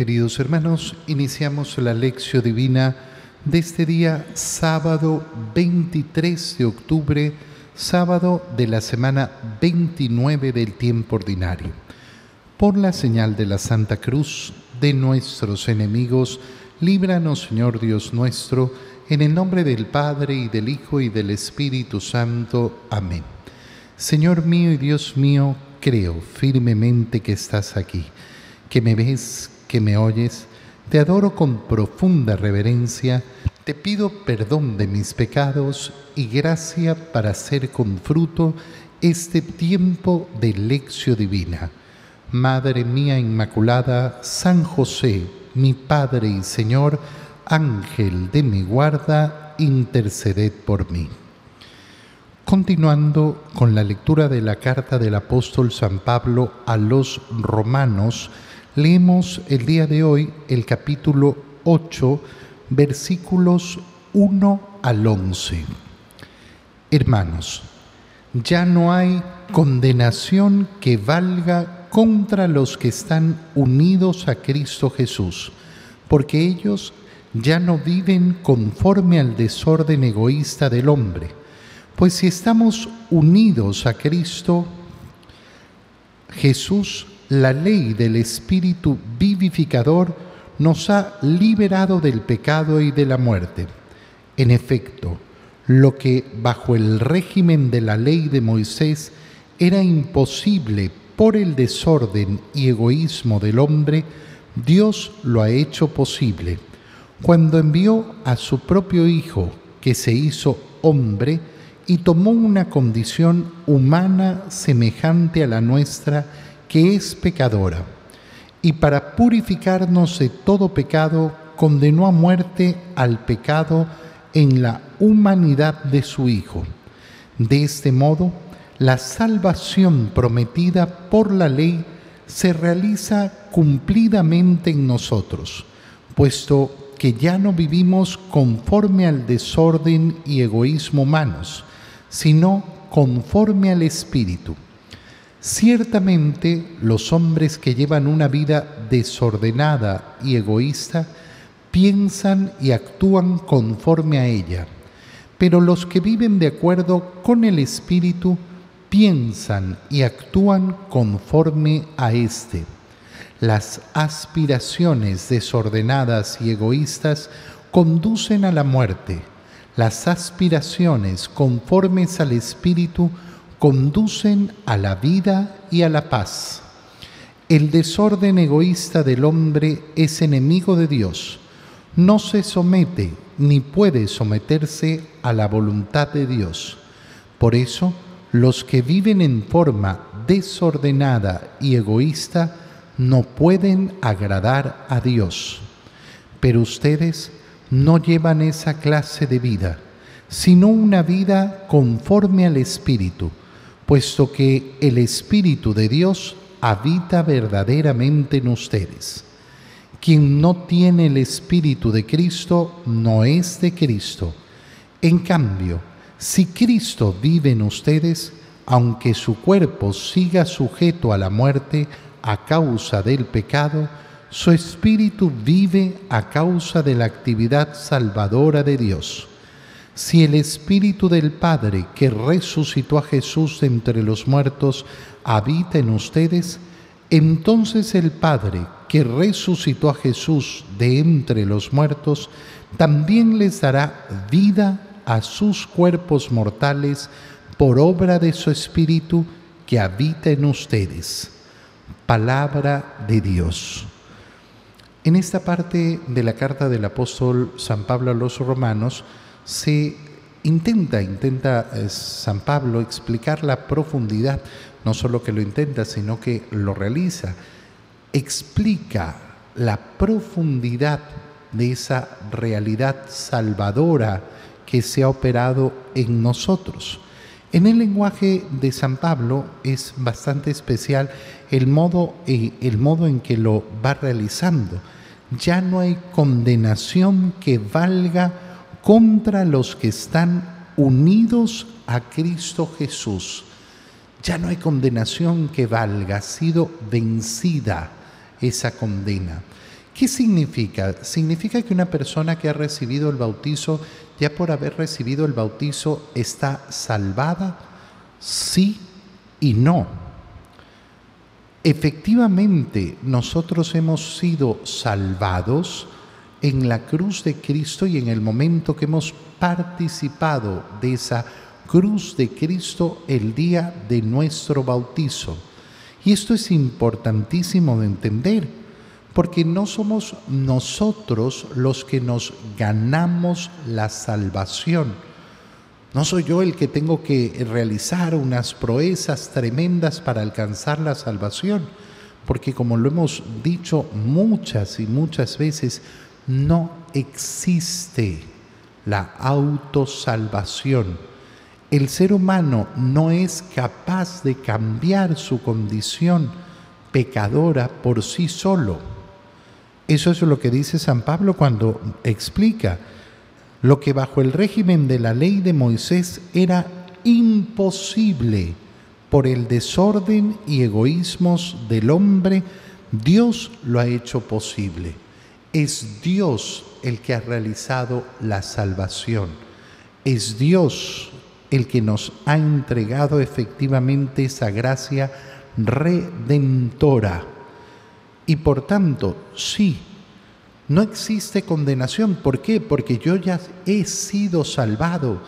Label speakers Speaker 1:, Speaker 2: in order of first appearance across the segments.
Speaker 1: Queridos hermanos, iniciamos la lección divina de este día sábado 23 de octubre, sábado de la semana 29 del tiempo ordinario. Por la señal de la Santa Cruz de nuestros enemigos, líbranos Señor Dios nuestro, en el nombre del Padre y del Hijo y del Espíritu Santo. Amén. Señor mío y Dios mío, creo firmemente que estás aquí, que me ves, que me oyes, te adoro con profunda reverencia, te pido perdón de mis pecados y gracia para hacer con fruto este tiempo de lección divina. Madre mía Inmaculada, San José, mi Padre y Señor, Ángel de mi guarda, interceded por mí. Continuando con la lectura de la carta del apóstol San Pablo a los romanos, Leemos el día de hoy el capítulo 8, versículos 1 al 11. Hermanos, ya no hay condenación que valga contra los que están unidos a Cristo Jesús, porque ellos ya no viven conforme al desorden egoísta del hombre. Pues si estamos unidos a Cristo, Jesús la ley del Espíritu vivificador nos ha liberado del pecado y de la muerte. En efecto, lo que bajo el régimen de la ley de Moisés era imposible por el desorden y egoísmo del hombre, Dios lo ha hecho posible cuando envió a su propio Hijo, que se hizo hombre, y tomó una condición humana semejante a la nuestra, que es pecadora, y para purificarnos de todo pecado, condenó a muerte al pecado en la humanidad de su Hijo. De este modo, la salvación prometida por la ley se realiza cumplidamente en nosotros, puesto que ya no vivimos conforme al desorden y egoísmo humanos, sino conforme al Espíritu. Ciertamente los hombres que llevan una vida desordenada y egoísta piensan y actúan conforme a ella, pero los que viven de acuerdo con el Espíritu piensan y actúan conforme a éste. Las aspiraciones desordenadas y egoístas conducen a la muerte. Las aspiraciones conformes al Espíritu conducen a la vida y a la paz. El desorden egoísta del hombre es enemigo de Dios. No se somete ni puede someterse a la voluntad de Dios. Por eso, los que viven en forma desordenada y egoísta no pueden agradar a Dios. Pero ustedes no llevan esa clase de vida, sino una vida conforme al Espíritu puesto que el Espíritu de Dios habita verdaderamente en ustedes. Quien no tiene el Espíritu de Cristo no es de Cristo. En cambio, si Cristo vive en ustedes, aunque su cuerpo siga sujeto a la muerte a causa del pecado, su espíritu vive a causa de la actividad salvadora de Dios. Si el Espíritu del Padre que resucitó a Jesús entre los muertos habita en ustedes, entonces el Padre que resucitó a Jesús de entre los muertos también les dará vida a sus cuerpos mortales por obra de su Espíritu que habita en ustedes. Palabra de Dios. En esta parte de la carta del apóstol San Pablo a los romanos, se intenta, intenta eh, San Pablo explicar la profundidad, no solo que lo intenta, sino que lo realiza, explica la profundidad de esa realidad salvadora que se ha operado en nosotros. En el lenguaje de San Pablo es bastante especial el modo, eh, el modo en que lo va realizando. Ya no hay condenación que valga contra los que están unidos a Cristo Jesús. Ya no hay condenación que valga, ha sido vencida esa condena. ¿Qué significa? Significa que una persona que ha recibido el bautizo, ya por haber recibido el bautizo, está salvada, sí y no. Efectivamente, nosotros hemos sido salvados en la cruz de Cristo y en el momento que hemos participado de esa cruz de Cristo el día de nuestro bautizo. Y esto es importantísimo de entender, porque no somos nosotros los que nos ganamos la salvación. No soy yo el que tengo que realizar unas proezas tremendas para alcanzar la salvación, porque como lo hemos dicho muchas y muchas veces, no existe la autosalvación el ser humano no es capaz de cambiar su condición pecadora por sí solo. Eso es lo que dice San Pablo cuando explica lo que bajo el régimen de la ley de Moisés era imposible por el desorden y egoísmos del hombre, Dios lo ha hecho posible. Es Dios el que ha realizado la salvación. Es Dios el que nos ha entregado efectivamente esa gracia redentora. Y por tanto, sí, no existe condenación. ¿Por qué? Porque yo ya he sido salvado,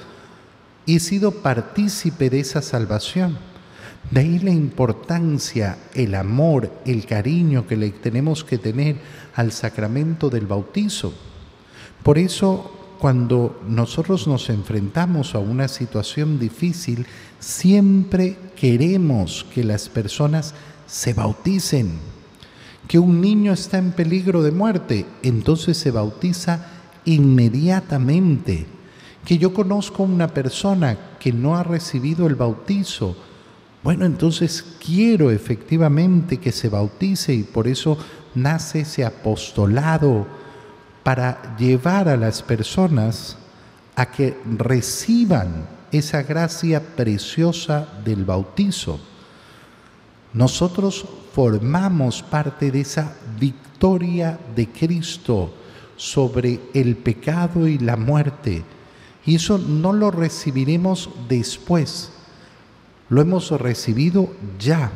Speaker 1: he sido partícipe de esa salvación. De ahí la importancia, el amor, el cariño que le tenemos que tener al sacramento del bautizo. Por eso cuando nosotros nos enfrentamos a una situación difícil, siempre queremos que las personas se bauticen. Que un niño está en peligro de muerte, entonces se bautiza inmediatamente. Que yo conozco una persona que no ha recibido el bautizo, bueno, entonces quiero efectivamente que se bautice y por eso nace ese apostolado para llevar a las personas a que reciban esa gracia preciosa del bautizo. Nosotros formamos parte de esa victoria de Cristo sobre el pecado y la muerte. Y eso no lo recibiremos después, lo hemos recibido ya.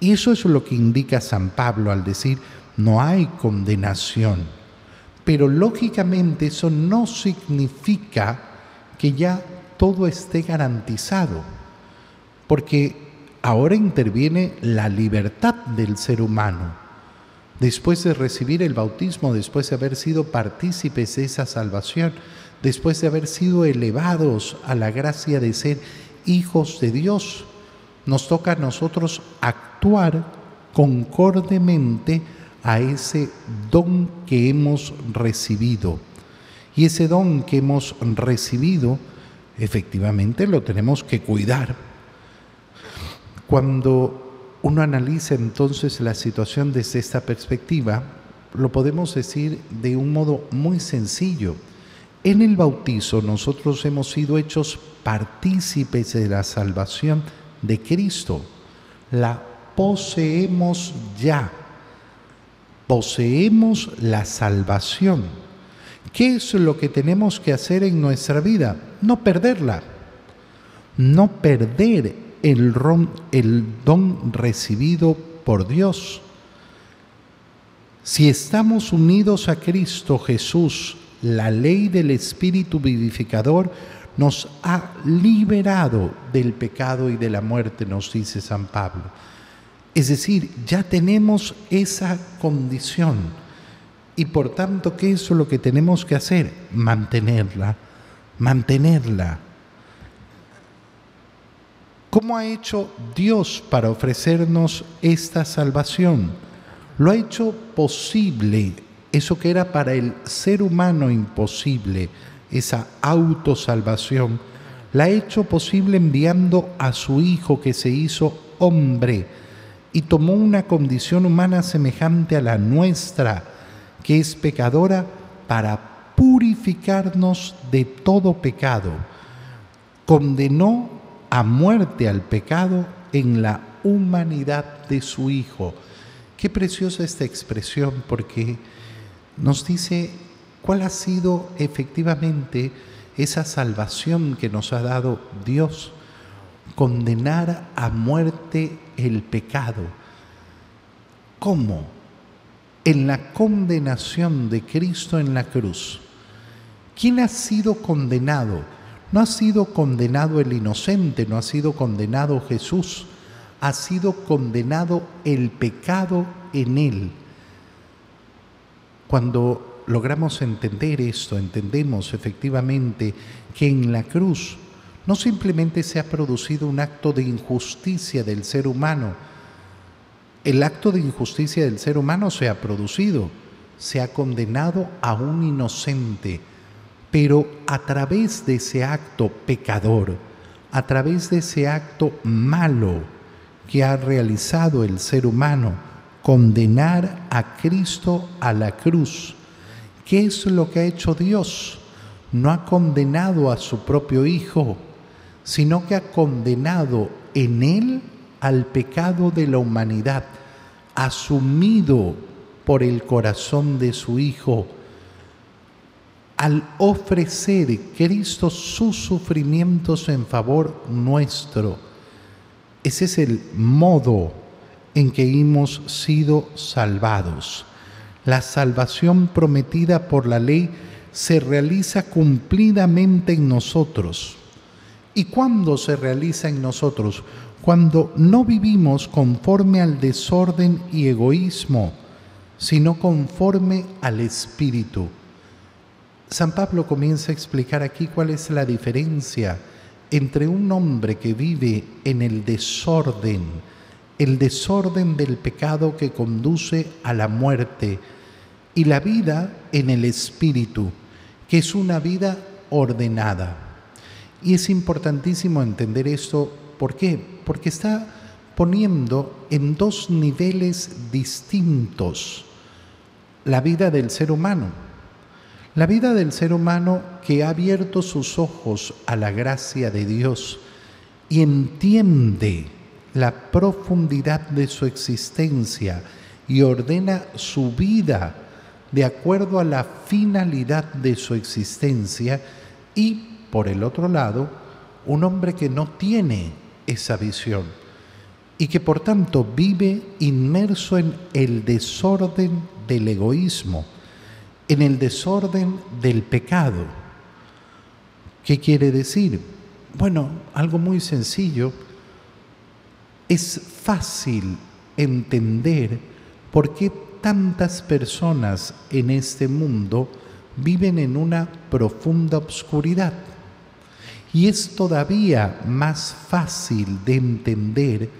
Speaker 1: Y eso es lo que indica San Pablo al decir, no hay condenación pero lógicamente eso no significa que ya todo esté garantizado, porque ahora interviene la libertad del ser humano. Después de recibir el bautismo, después de haber sido partícipes de esa salvación, después de haber sido elevados a la gracia de ser hijos de Dios, nos toca a nosotros actuar concordemente a ese don que hemos recibido. Y ese don que hemos recibido, efectivamente lo tenemos que cuidar. Cuando uno analiza entonces la situación desde esta perspectiva, lo podemos decir de un modo muy sencillo. En el bautizo nosotros hemos sido hechos partícipes de la salvación de Cristo. La poseemos ya poseemos la salvación. ¿Qué es lo que tenemos que hacer en nuestra vida? No perderla. No perder el, don recibido por Dios. Si estamos unidos a Cristo Jesús, la ley del Espíritu vivificador nos ha liberado del pecado y de la muerte, nos dice San Pablo. Es decir, ya tenemos esa condición y por tanto, ¿qué es lo que tenemos que hacer? Mantenerla, mantenerla. ¿Cómo ha hecho Dios para ofrecernos esta salvación? Lo ha hecho posible, eso que era para el ser humano imposible, esa autosalvación, la ha hecho posible enviando a su Hijo que se hizo hombre y tomó una condición humana semejante a la nuestra, que es pecadora, para purificarnos de todo pecado. Condenó a muerte al pecado en la humanidad de su Hijo. Qué preciosa esta expresión porque nos dice cuál ha sido efectivamente esa salvación que nos ha dado Dios, condenar a muerte el pecado. ¿Cómo? En la condenación de Cristo en la cruz. ¿Quién ha sido condenado? No ha sido condenado el inocente, no ha sido condenado Jesús, ha sido condenado el pecado en él. Cuando logramos entender esto, entendemos efectivamente que en la cruz no simplemente se ha producido un acto de injusticia del ser humano, el acto de injusticia del ser humano se ha producido, se ha condenado a un inocente, pero a través de ese acto pecador, a través de ese acto malo que ha realizado el ser humano, condenar a Cristo a la cruz. ¿Qué es lo que ha hecho Dios? No ha condenado a su propio Hijo, sino que ha condenado en Él al pecado de la humanidad, asumido por el corazón de su Hijo, al ofrecer Cristo sus sufrimientos en favor nuestro. Ese es el modo en que hemos sido salvados. La salvación prometida por la ley se realiza cumplidamente en nosotros. ¿Y cuándo se realiza en nosotros? Cuando no vivimos conforme al desorden y egoísmo, sino conforme al Espíritu. San Pablo comienza a explicar aquí cuál es la diferencia entre un hombre que vive en el desorden, el desorden del pecado que conduce a la muerte, y la vida en el Espíritu, que es una vida ordenada. Y es importantísimo entender esto, ¿por qué? Porque está poniendo en dos niveles distintos la vida del ser humano. La vida del ser humano que ha abierto sus ojos a la gracia de Dios y entiende la profundidad de su existencia y ordena su vida de acuerdo a la finalidad de su existencia y, por el otro lado, un hombre que no tiene esa visión y que por tanto vive inmerso en el desorden del egoísmo, en el desorden del pecado. ¿Qué quiere decir? Bueno, algo muy sencillo. Es fácil entender por qué tantas personas en este mundo viven en una profunda obscuridad. Y es todavía más fácil de entender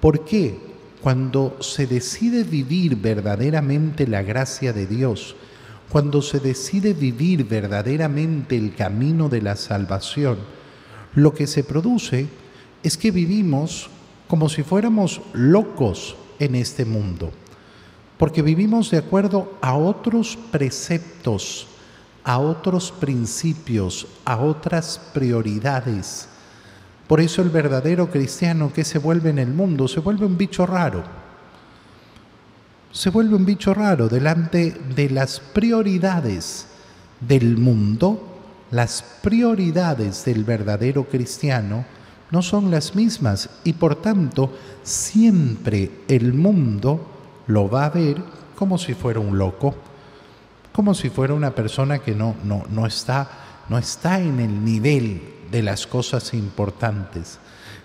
Speaker 1: por qué cuando se decide vivir verdaderamente la gracia de Dios, cuando se decide vivir verdaderamente el camino de la salvación, lo que se produce es que vivimos como si fuéramos locos en este mundo, porque vivimos de acuerdo a otros preceptos, a otros principios, a otras prioridades. Por eso el verdadero cristiano que se vuelve en el mundo se vuelve un bicho raro. Se vuelve un bicho raro delante de las prioridades del mundo. Las prioridades del verdadero cristiano no son las mismas y por tanto siempre el mundo lo va a ver como si fuera un loco como si fuera una persona que no, no, no, está, no está en el nivel de las cosas importantes.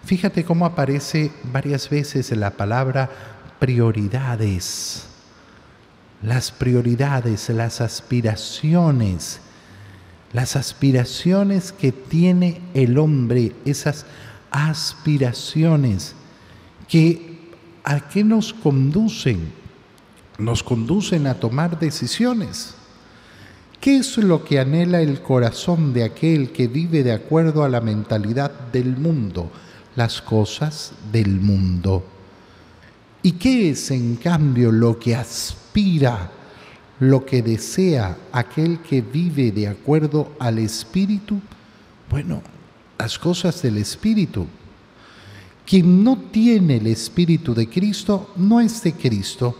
Speaker 1: Fíjate cómo aparece varias veces la palabra prioridades. Las prioridades, las aspiraciones, las aspiraciones que tiene el hombre, esas aspiraciones que a qué nos conducen? Nos conducen a tomar decisiones. ¿Qué es lo que anhela el corazón de aquel que vive de acuerdo a la mentalidad del mundo? Las cosas del mundo. ¿Y qué es en cambio lo que aspira, lo que desea aquel que vive de acuerdo al Espíritu? Bueno, las cosas del Espíritu. Quien no tiene el Espíritu de Cristo no es de Cristo.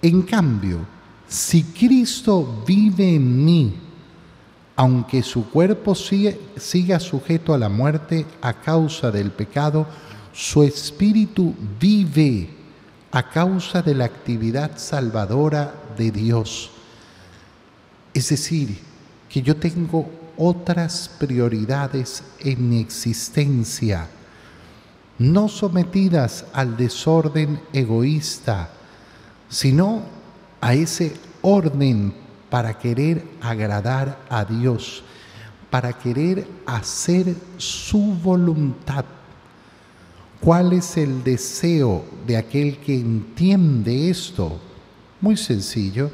Speaker 1: En cambio, si Cristo vive en mí, aunque su cuerpo siga sujeto a la muerte a causa del pecado, su espíritu vive a causa de la actividad salvadora de Dios. Es decir, que yo tengo otras prioridades en mi existencia, no sometidas al desorden egoísta, sino a ese orden para querer agradar a Dios, para querer hacer su voluntad. ¿Cuál es el deseo de aquel que entiende esto? Muy sencillo,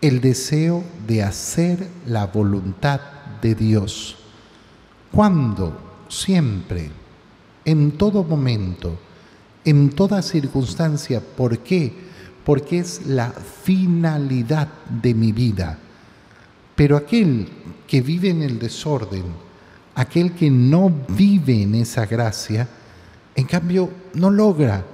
Speaker 1: el deseo de hacer la voluntad de Dios. ¿Cuándo? Siempre, en todo momento, en toda circunstancia. ¿Por qué? Porque es la finalidad de mi vida. Pero aquel que vive en el desorden, aquel que no vive en esa gracia, en cambio no logra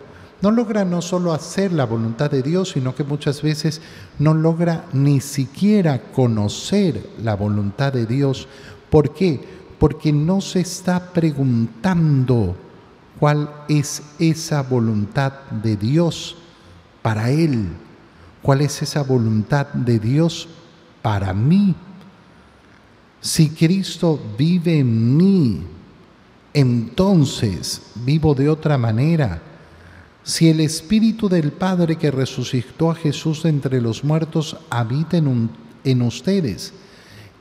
Speaker 1: no logra no solo hacer la voluntad de Dios, sino que muchas veces no logra ni siquiera conocer la voluntad de Dios. ¿Por qué? Porque no se está preguntando cuál es esa voluntad de Dios para él, cuál es esa voluntad de Dios para mí. Si Cristo vive en mí, entonces vivo de otra manera si el Espíritu del Padre que resucitó a Jesús entre los muertos habita en, ustedes,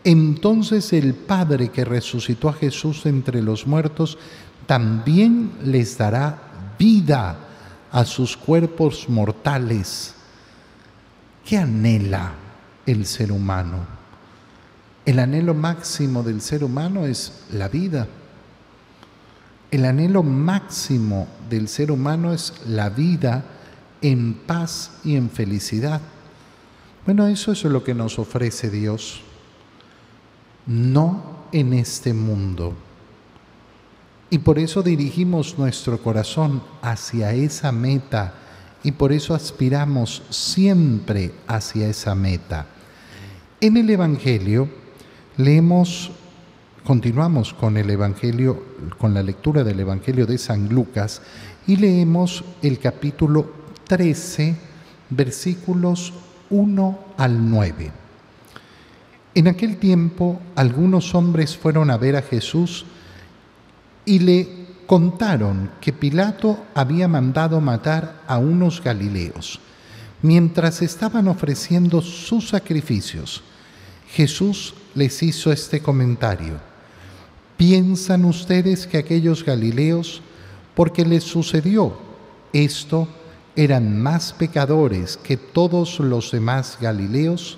Speaker 1: entonces el Padre que resucitó a Jesús entre los muertos también les dará vida a sus cuerpos mortales. ¿Qué anhela el ser humano? El anhelo máximo del ser humano es la vida. El anhelo máximo del ser humano es la vida en paz y en felicidad. Bueno, eso es lo que nos ofrece Dios. No en este mundo. Y por eso dirigimos nuestro corazón hacia esa meta y por eso aspiramos siempre hacia esa meta. En el Evangelio leemos Continuamos con el Evangelio, con la lectura del Evangelio de San Lucas y leemos el capítulo 13, versículos 1 al 9. En aquel tiempo algunos hombres fueron a ver a Jesús y le contaron que Pilato había mandado matar a unos galileos. Mientras estaban ofreciendo sus sacrificios, Jesús les hizo este comentario ¿Piensan ustedes que aquellos Galileos, porque les sucedió esto, eran más pecadores que todos los demás Galileos?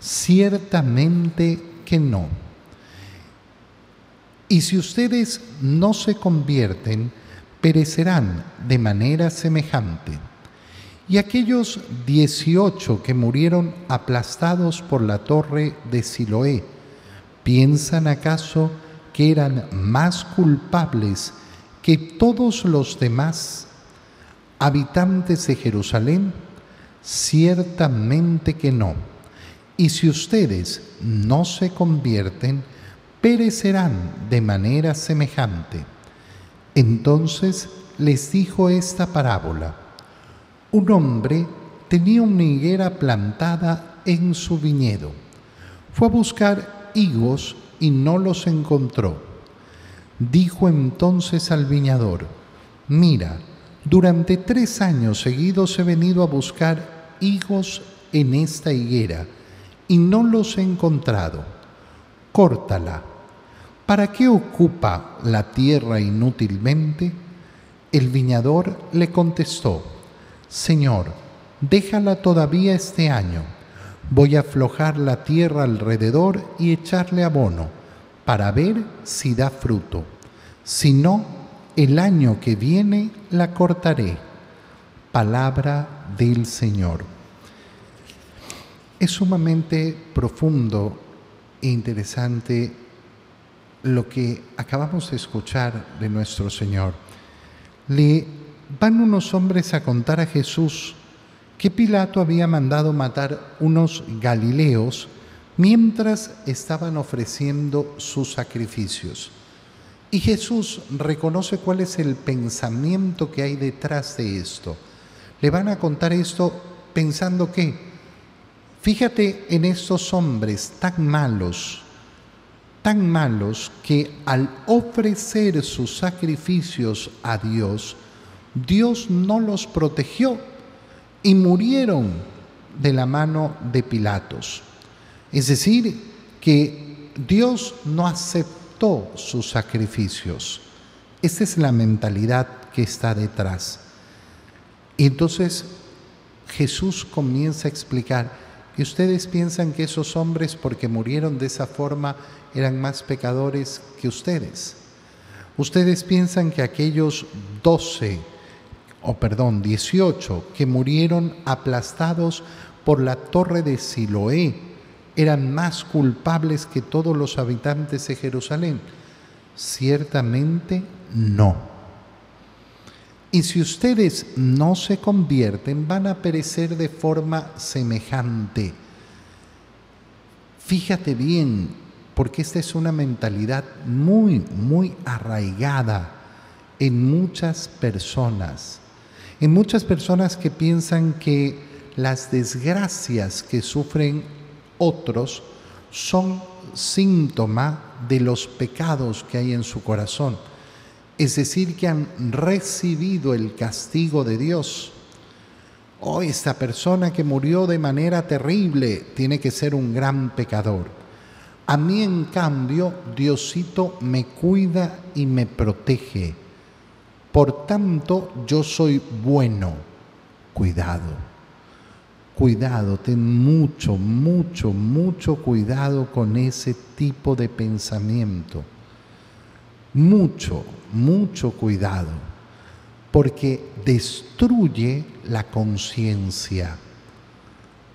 Speaker 1: Ciertamente que no. Y si ustedes no se convierten, perecerán de manera semejante. Y aquellos dieciocho que murieron aplastados por la torre de Siloé, ¿piensan acaso que eran más culpables que todos los demás habitantes de Jerusalén? Ciertamente que no. Y si ustedes no se convierten, perecerán de manera semejante. Entonces les dijo esta parábola. Un hombre tenía una higuera plantada en su viñedo. Fue a buscar higos y no los encontró. Dijo entonces al viñador, mira, durante tres años seguidos he venido a buscar higos en esta higuera y no los he encontrado. Córtala. ¿Para qué ocupa la tierra inútilmente? El viñador le contestó, Señor, déjala todavía este año Voy a aflojar la tierra alrededor y echarle abono para ver si da fruto. Si no, el año que viene la cortaré. Palabra del Señor. Es sumamente profundo e interesante lo que acabamos de escuchar de nuestro Señor. Le van unos hombres a contar a Jesús que Pilato había mandado matar unos galileos mientras estaban ofreciendo sus sacrificios. Y Jesús reconoce cuál es el pensamiento que hay detrás de esto. Le van a contar esto pensando que, fíjate en estos hombres tan malos, tan malos que al ofrecer sus sacrificios a Dios, Dios no los protegió y murieron de la mano de Pilatos. Es decir, que Dios no aceptó sus sacrificios. Esta es la mentalidad que está detrás. Y entonces Jesús comienza a explicar, que ustedes piensan que esos hombres, porque murieron de esa forma, eran más pecadores que ustedes. Ustedes piensan que aquellos doce, o perdón, dieciocho, que murieron aplastados por la torre de Siloé, eran más culpables que todos los habitantes de Jerusalén? Ciertamente no. Y si ustedes no se convierten, van a perecer de forma semejante. Fíjate bien, porque esta es una mentalidad muy, muy arraigada en muchas personas. En muchas personas que piensan que las desgracias que sufren otros son síntoma de los pecados que hay en su corazón. Es decir, que han recibido el castigo de Dios. Oh, esta persona que murió de manera terrible tiene que ser un gran pecador. A mí, en cambio, Diosito me cuida y me protege. Por tanto, yo soy bueno. Cuidado. Cuidado, ten mucho, mucho, mucho cuidado con ese tipo de pensamiento. Mucho, mucho cuidado, porque destruye la conciencia,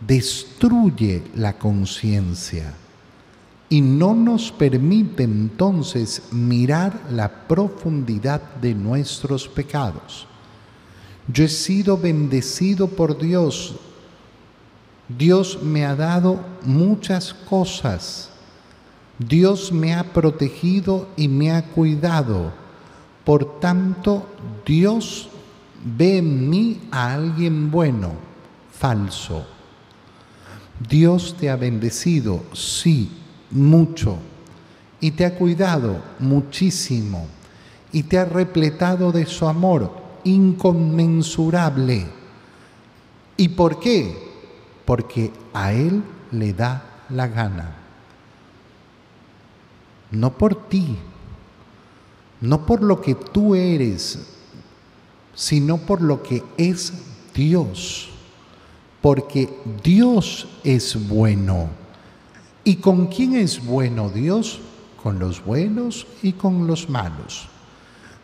Speaker 1: destruye la conciencia y no nos permite entonces mirar la profundidad de nuestros pecados. Yo he sido bendecido por Dios Dios me ha dado muchas cosas. Dios me ha protegido y me ha cuidado. Por tanto, Dios ve en mí a alguien bueno, falso. Dios te ha bendecido, sí, mucho, y te ha cuidado muchísimo, y te ha repletado de su amor inconmensurable. ¿Y por qué? porque a Él le da la gana. No por ti, no por lo que tú eres, sino por lo que es Dios. Porque Dios es bueno. ¿Y con quién es bueno Dios? Con los buenos y con los malos.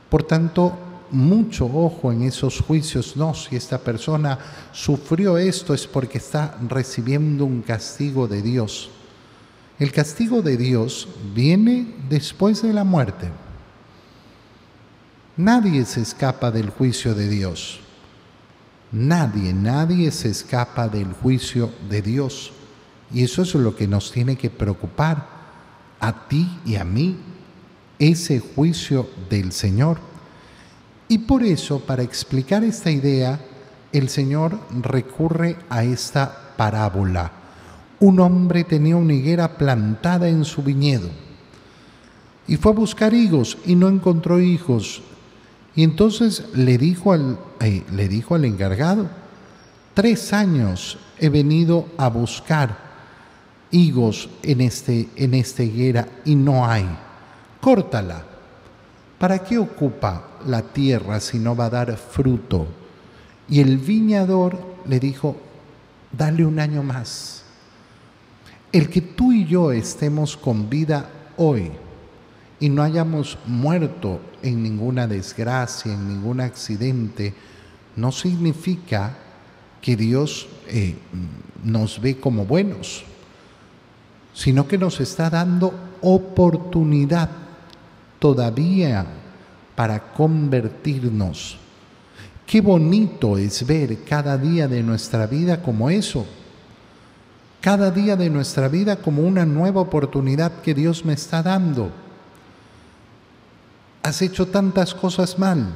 Speaker 1: Por tanto, mucho ojo en esos juicios. No, si esta persona sufrió esto es porque está recibiendo un castigo de Dios. El castigo de Dios viene después de la muerte. Nadie se escapa del juicio de Dios. Nadie, nadie se escapa del juicio de Dios. Y eso es lo que nos tiene que preocupar a ti y a mí, ese juicio del Señor. Y por eso, para explicar esta idea, el Señor recurre a esta parábola. Un hombre tenía una higuera plantada en su viñedo y fue a buscar higos y no encontró hijos. Y entonces le dijo al, eh, le dijo al encargado, tres años he venido a buscar higos en, este, en esta higuera y no hay. Córtala. ¿Para qué ocupa la tierra si no va a dar fruto? Y el viñador le dijo, dale un año más. El que tú y yo estemos con vida hoy y no hayamos muerto en ninguna desgracia, en ningún accidente, no significa que Dios eh, nos ve como buenos, sino que nos está dando oportunidad todavía para convertirnos. Qué bonito es ver cada día de nuestra vida como eso. Cada día de nuestra vida como una nueva oportunidad que Dios me está dando. Has hecho tantas cosas mal,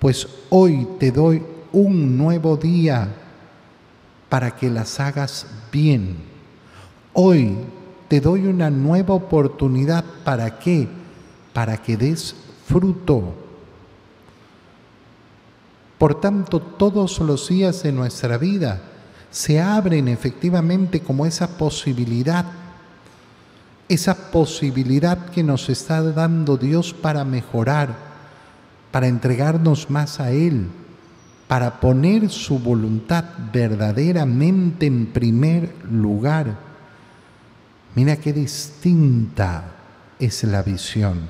Speaker 1: pues hoy te doy un nuevo día para que las hagas bien. Hoy te doy una nueva oportunidad. ¿Para qué? Para que des fruto. Por tanto, todos los días de nuestra vida se abren efectivamente como esa posibilidad, esa posibilidad que nos está dando Dios para mejorar, para entregarnos más a Él, para poner su voluntad verdaderamente en primer lugar. Mira qué distinta es la visión.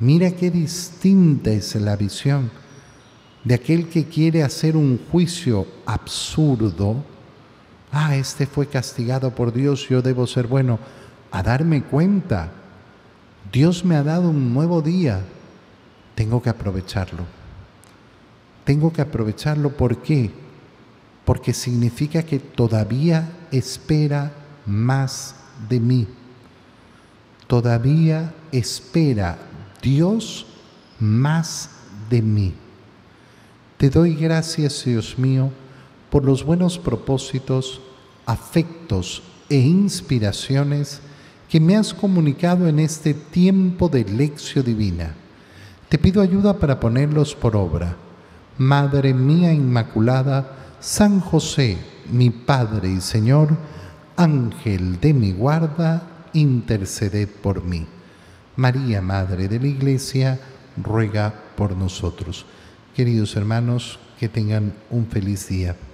Speaker 1: Mira qué distinta es la visión de aquel que quiere hacer un juicio absurdo. Ah, este fue castigado por Dios, yo debo ser bueno. A darme cuenta, Dios me ha dado un nuevo día, tengo que aprovecharlo tengo que aprovecharlo. ¿Por qué? Porque significa que todavía espera más de mí. Todavía espera Dios más de mí. Te doy gracias, Dios mío, por los buenos propósitos, afectos e inspiraciones que me has comunicado en este tiempo de lección divina. Te pido ayuda para ponerlos por obra Madre mía Inmaculada, San José, mi Padre y Señor, Ángel de mi guarda, interceded por mí. María, Madre de la Iglesia, ruega por nosotros. Queridos hermanos, que tengan un feliz día.